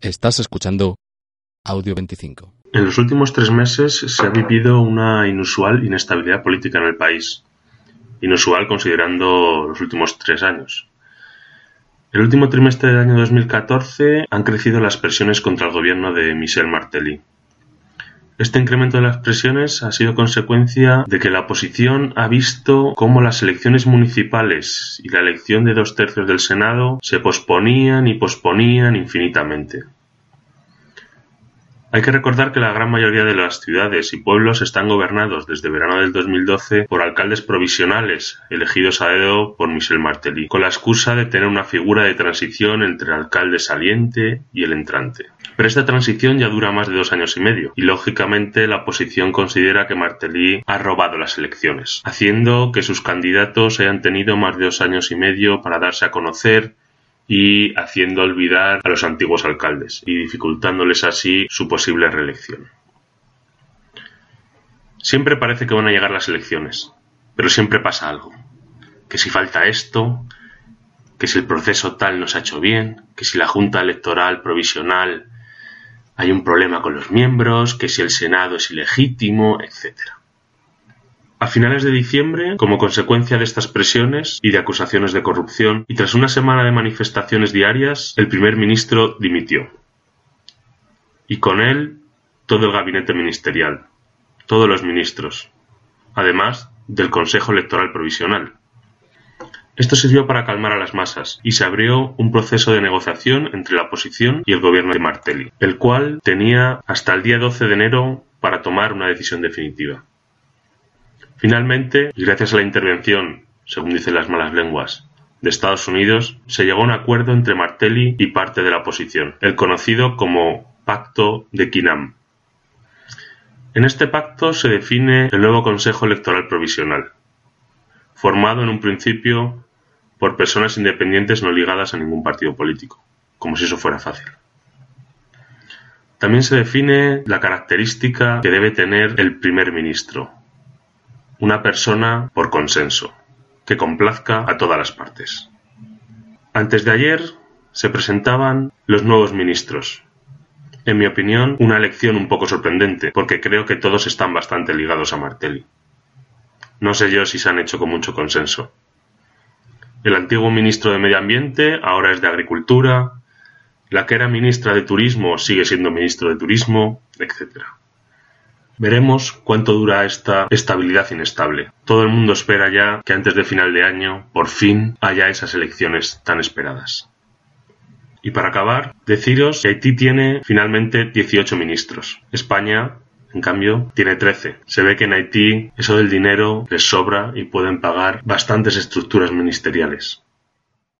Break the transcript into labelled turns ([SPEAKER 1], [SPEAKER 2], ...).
[SPEAKER 1] Estás escuchando Audio 25.
[SPEAKER 2] En los últimos tres meses se ha vivido una inusual inestabilidad política en el país. Inusual considerando los últimos tres años. El último trimestre del año 2014 han crecido las presiones contra el gobierno de Michel Martelly. Este incremento de las presiones ha sido consecuencia de que la oposición ha visto cómo las elecciones municipales y la elección de dos tercios del Senado se posponían y posponían infinitamente. Hay que recordar que la gran mayoría de las ciudades y pueblos están gobernados desde verano del 2012 por alcaldes provisionales elegidos a dedo por Michel Martelly, con la excusa de tener una figura de transición entre el alcalde saliente y el entrante. Pero esta transición ya dura más de dos años y medio, y lógicamente la oposición considera que Martelly ha robado las elecciones, haciendo que sus candidatos hayan tenido más de dos años y medio para darse a conocer y haciendo olvidar a los antiguos alcaldes y dificultándoles así su posible reelección. Siempre parece que van a llegar las elecciones, pero siempre pasa algo. Que si falta esto, que si el proceso tal no se ha hecho bien, que si la Junta Electoral Provisional hay un problema con los miembros, que si el Senado es ilegítimo, etc. A finales de diciembre, como consecuencia de estas presiones y de acusaciones de corrupción, y tras una semana de manifestaciones diarias, el primer ministro dimitió. Y con él todo el gabinete ministerial, todos los ministros, además del Consejo Electoral Provisional. Esto sirvió para calmar a las masas y se abrió un proceso de negociación entre la oposición y el gobierno de Martelli, el cual tenía hasta el día 12 de enero para tomar una decisión definitiva. Finalmente, y gracias a la intervención, según dicen las malas lenguas, de Estados Unidos, se llegó a un acuerdo entre Martelli y parte de la oposición, el conocido como Pacto de Quinam. En este pacto se define el nuevo Consejo Electoral Provisional, formado en un principio por personas independientes no ligadas a ningún partido político, como si eso fuera fácil. También se define la característica que debe tener el primer ministro, una persona por consenso, que complazca a todas las partes. Antes de ayer se presentaban los nuevos ministros. En mi opinión, una elección un poco sorprendente, porque creo que todos están bastante ligados a Martelli. No sé yo si se han hecho con mucho consenso. El antiguo ministro de Medio Ambiente ahora es de Agricultura, la que era ministra de Turismo sigue siendo ministro de Turismo, etc. Veremos cuánto dura esta estabilidad inestable. Todo el mundo espera ya que antes de final de año, por fin, haya esas elecciones tan esperadas. Y para acabar, deciros que Haití tiene finalmente 18 ministros. España en cambio, tiene 13. Se ve que en Haití eso del dinero les sobra y pueden pagar bastantes estructuras ministeriales.